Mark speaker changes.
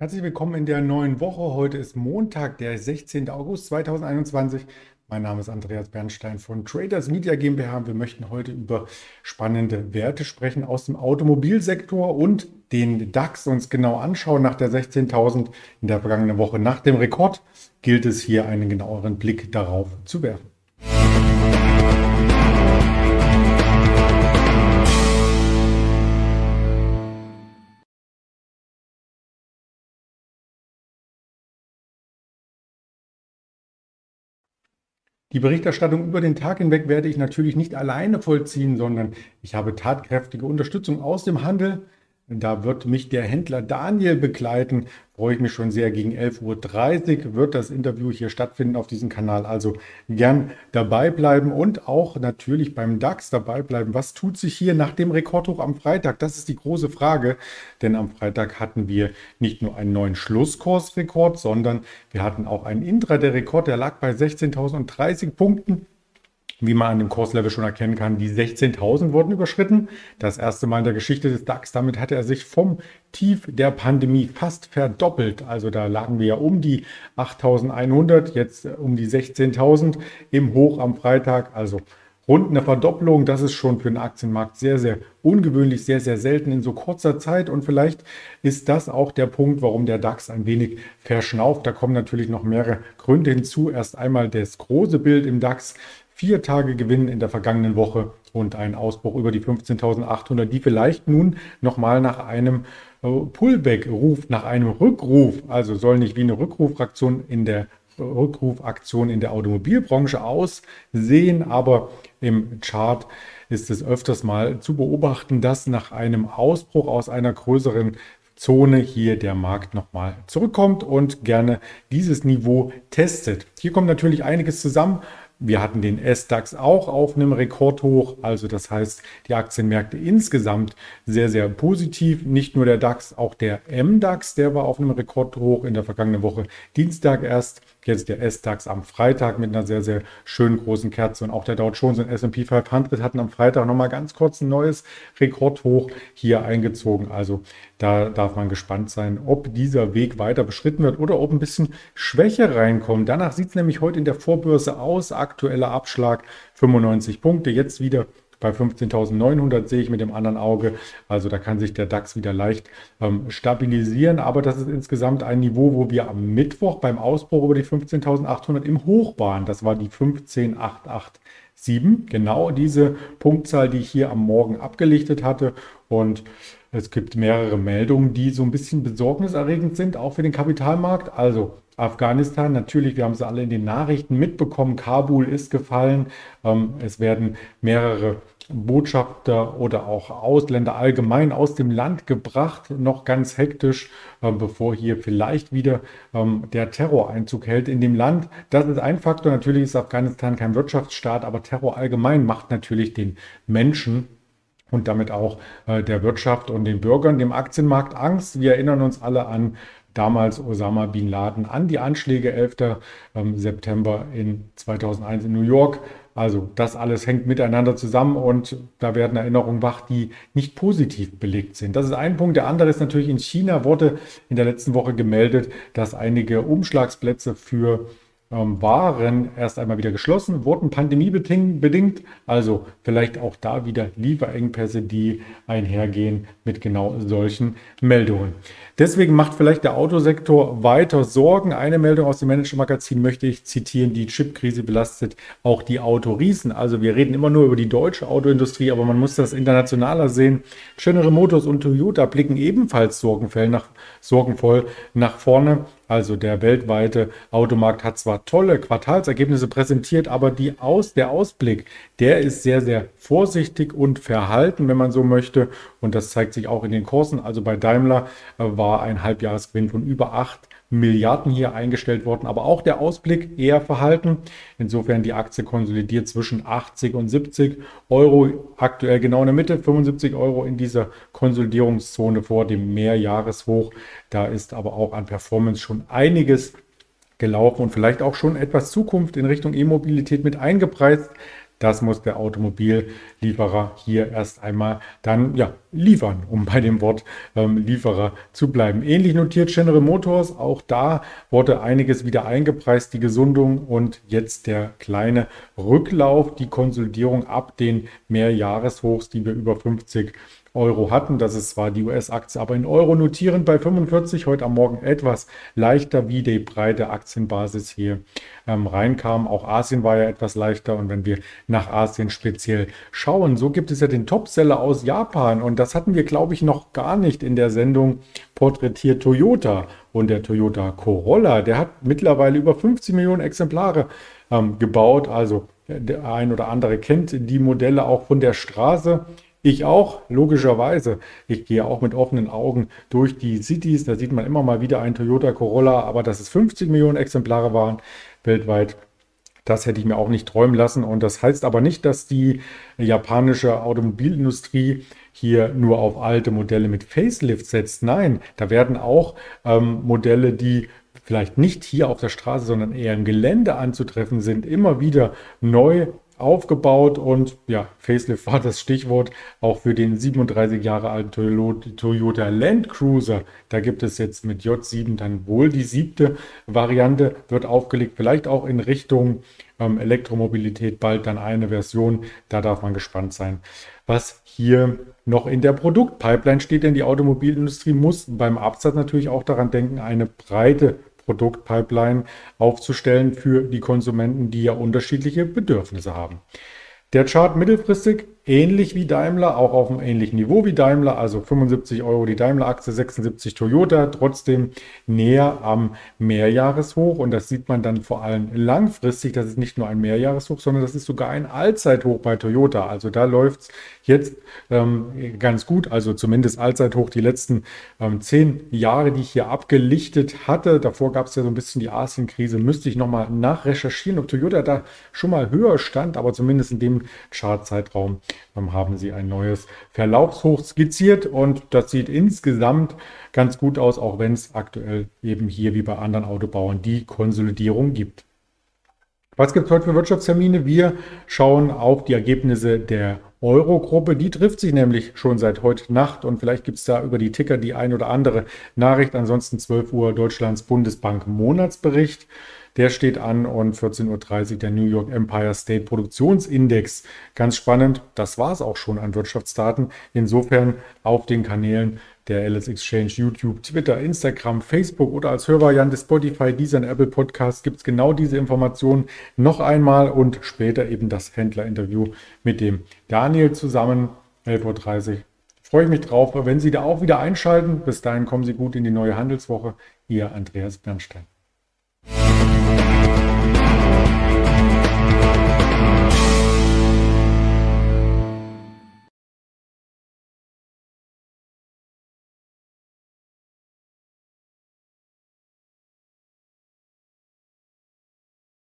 Speaker 1: Herzlich willkommen in der neuen Woche. Heute ist Montag, der 16. August 2021. Mein Name ist Andreas Bernstein von Traders Media GmbH. Wir möchten heute über spannende Werte sprechen aus dem Automobilsektor und den DAX uns genau anschauen. Nach der 16.000 in der vergangenen Woche, nach dem Rekord, gilt es hier einen genaueren Blick darauf zu werfen. Die Berichterstattung über den Tag hinweg werde ich natürlich nicht alleine vollziehen, sondern ich habe tatkräftige Unterstützung aus dem Handel, da wird mich der Händler Daniel begleiten. Freue ich mich schon sehr. Gegen 11.30 Uhr wird das Interview hier stattfinden auf diesem Kanal. Also gern dabei bleiben und auch natürlich beim DAX dabei bleiben. Was tut sich hier nach dem Rekordhoch am Freitag? Das ist die große Frage. Denn am Freitag hatten wir nicht nur einen neuen Schlusskursrekord, sondern wir hatten auch einen Intraday-Rekord. Der lag bei 16.030 Punkten wie man an dem Kurslevel schon erkennen kann, die 16.000 wurden überschritten. Das erste Mal in der Geschichte des DAX. Damit hatte er sich vom Tief der Pandemie fast verdoppelt. Also da lagen wir ja um die 8.100, jetzt um die 16.000 im Hoch am Freitag. Also rund eine Verdopplung. Das ist schon für den Aktienmarkt sehr, sehr ungewöhnlich, sehr, sehr selten in so kurzer Zeit. Und vielleicht ist das auch der Punkt, warum der DAX ein wenig verschnauft. Da kommen natürlich noch mehrere Gründe hinzu. Erst einmal das große Bild im DAX vier Tage Gewinn in der vergangenen Woche und ein Ausbruch über die 15.800, die vielleicht nun nochmal nach einem äh, Pullback ruft, nach einem Rückruf, also soll nicht wie eine Rückrufaktion in der Rückrufaktion in der Automobilbranche aussehen, aber im Chart ist es öfters mal zu beobachten, dass nach einem Ausbruch aus einer größeren Zone hier der Markt nochmal zurückkommt und gerne dieses Niveau testet. Hier kommt natürlich einiges zusammen. Wir hatten den S-DAX auch auf einem Rekordhoch, also das heißt, die Aktienmärkte insgesamt sehr, sehr positiv. Nicht nur der DAX, auch der M-DAX, der war auf einem Rekordhoch in der vergangenen Woche. Dienstag erst, jetzt der S-DAX am Freitag mit einer sehr, sehr schönen großen Kerze und auch der Dow Jones und S&P 500 hatten am Freitag nochmal ganz kurz ein neues Rekordhoch hier eingezogen. Also da darf man gespannt sein, ob dieser Weg weiter beschritten wird oder ob ein bisschen Schwäche reinkommt. Danach sieht es nämlich heute in der Vorbörse aus aktueller Abschlag 95 Punkte. Jetzt wieder bei 15.900 sehe ich mit dem anderen Auge. Also da kann sich der DAX wieder leicht ähm, stabilisieren. Aber das ist insgesamt ein Niveau, wo wir am Mittwoch beim Ausbruch über die 15.800 im Hoch waren. Das war die 15.887. Genau diese Punktzahl, die ich hier am Morgen abgelichtet hatte. Und es gibt mehrere Meldungen, die so ein bisschen besorgniserregend sind, auch für den Kapitalmarkt. Also Afghanistan, natürlich, wir haben es alle in den Nachrichten mitbekommen, Kabul ist gefallen. Ähm, es werden mehrere Botschafter oder auch Ausländer allgemein aus dem Land gebracht, noch ganz hektisch, äh, bevor hier vielleicht wieder ähm, der Terror Einzug hält in dem Land. Das ist ein Faktor. Natürlich ist Afghanistan kein Wirtschaftsstaat, aber Terror allgemein macht natürlich den Menschen und damit auch äh, der Wirtschaft und den Bürgern, dem Aktienmarkt Angst. Wir erinnern uns alle an damals Osama bin Laden, an die Anschläge 11. Ähm, September in 2001 in New York. Also das alles hängt miteinander zusammen und da werden Erinnerungen wach, die nicht positiv belegt sind. Das ist ein Punkt. Der andere ist natürlich in China wurde in der letzten Woche gemeldet, dass einige Umschlagsplätze für ähm, waren erst einmal wieder geschlossen, wurden pandemiebedingt, also vielleicht auch da wieder Lieferengpässe, die einhergehen mit genau solchen Meldungen. Deswegen macht vielleicht der Autosektor weiter Sorgen. Eine Meldung aus dem Manager-Magazin möchte ich zitieren, die Chipkrise belastet auch die Autoriesen. Also wir reden immer nur über die deutsche Autoindustrie, aber man muss das internationaler sehen. General Motors und Toyota blicken ebenfalls sorgenvoll nach, sorgenvoll nach vorne. Also der weltweite Automarkt hat zwar tolle Quartalsergebnisse präsentiert, aber die Aus, der Ausblick, der ist sehr, sehr vorsichtig und verhalten, wenn man so möchte. Und das zeigt sich auch in den Kursen. Also bei Daimler äh, war ein Halbjahresgewinn von über 8 Milliarden hier eingestellt worden, aber auch der Ausblick eher verhalten. Insofern die Aktie konsolidiert zwischen 80 und 70 Euro, aktuell genau in der Mitte, 75 Euro in dieser Konsolidierungszone vor dem Mehrjahreshoch. Da ist aber auch an Performance schon einiges gelaufen und vielleicht auch schon etwas Zukunft in Richtung E-Mobilität mit eingepreist. Das muss der Automobillieferer hier erst einmal dann ja, liefern, um bei dem Wort ähm, Lieferer zu bleiben. Ähnlich notiert General Motors. Auch da wurde einiges wieder eingepreist, die Gesundung und jetzt der kleine Rücklauf, die Konsolidierung ab den Mehrjahreshochs, die wir über 50 Euro hatten. Das ist zwar die US-Aktie, aber in Euro notierend bei 45, heute am Morgen etwas leichter, wie die breite Aktienbasis hier ähm, reinkam. Auch Asien war ja etwas leichter und wenn wir nach Asien speziell schauen, so gibt es ja den Topseller aus Japan und das hatten wir, glaube ich, noch gar nicht in der Sendung porträtiert Toyota und der Toyota Corolla. Der hat mittlerweile über 50 Millionen Exemplare ähm, gebaut, also der ein oder andere kennt die Modelle auch von der Straße. Ich auch, logischerweise. Ich gehe auch mit offenen Augen durch die Cities. Da sieht man immer mal wieder einen Toyota Corolla, aber dass es 50 Millionen Exemplare waren weltweit, das hätte ich mir auch nicht träumen lassen. Und das heißt aber nicht, dass die japanische Automobilindustrie hier nur auf alte Modelle mit Facelift setzt. Nein, da werden auch ähm, Modelle, die vielleicht nicht hier auf der Straße, sondern eher im Gelände anzutreffen sind, immer wieder neu aufgebaut und ja, Facelift war das Stichwort auch für den 37 Jahre alten Toyota Land Cruiser. Da gibt es jetzt mit J7 dann wohl die siebte Variante, wird aufgelegt, vielleicht auch in Richtung ähm, Elektromobilität bald dann eine Version. Da darf man gespannt sein, was hier noch in der Produktpipeline steht, denn die Automobilindustrie muss beim Absatz natürlich auch daran denken, eine breite Produktpipeline aufzustellen für die Konsumenten, die ja unterschiedliche Bedürfnisse haben. Der Chart mittelfristig ähnlich wie Daimler, auch auf einem ähnlichen Niveau wie Daimler, also 75 Euro die Daimler-Aktie, 76 Toyota, trotzdem näher am Mehrjahreshoch. Und das sieht man dann vor allem langfristig, das ist nicht nur ein Mehrjahreshoch, sondern das ist sogar ein Allzeithoch bei Toyota, also da läuft es jetzt ähm, ganz gut, also zumindest Allzeithoch die letzten ähm, zehn Jahre, die ich hier abgelichtet hatte, davor gab es ja so ein bisschen die Asienkrise, müsste ich nochmal nachrecherchieren, ob Toyota da schon mal höher stand, aber zumindest in dem Chartzeitraum haben sie ein neues Verlaufshoch skizziert und das sieht insgesamt ganz gut aus, auch wenn es aktuell eben hier wie bei anderen Autobauern die Konsolidierung gibt. Was gibt es heute für Wirtschaftstermine? Wir schauen auf die Ergebnisse der Euro-Gruppe. Die trifft sich nämlich schon seit heute Nacht und vielleicht gibt es da über die Ticker die ein oder andere Nachricht. Ansonsten 12 Uhr Deutschlands Bundesbank Monatsbericht. Der steht an und 14.30 Uhr der New York Empire State Produktionsindex. Ganz spannend. Das war es auch schon an Wirtschaftsdaten. Insofern auf den Kanälen der LS Exchange, YouTube, Twitter, Instagram, Facebook oder als Hörvariante Spotify, und Apple Podcast gibt es genau diese Informationen noch einmal und später eben das Händlerinterview mit dem Daniel zusammen. 11.30 Uhr. Freue ich mich drauf, wenn Sie da auch wieder einschalten. Bis dahin kommen Sie gut in die neue Handelswoche. Ihr Andreas Bernstein.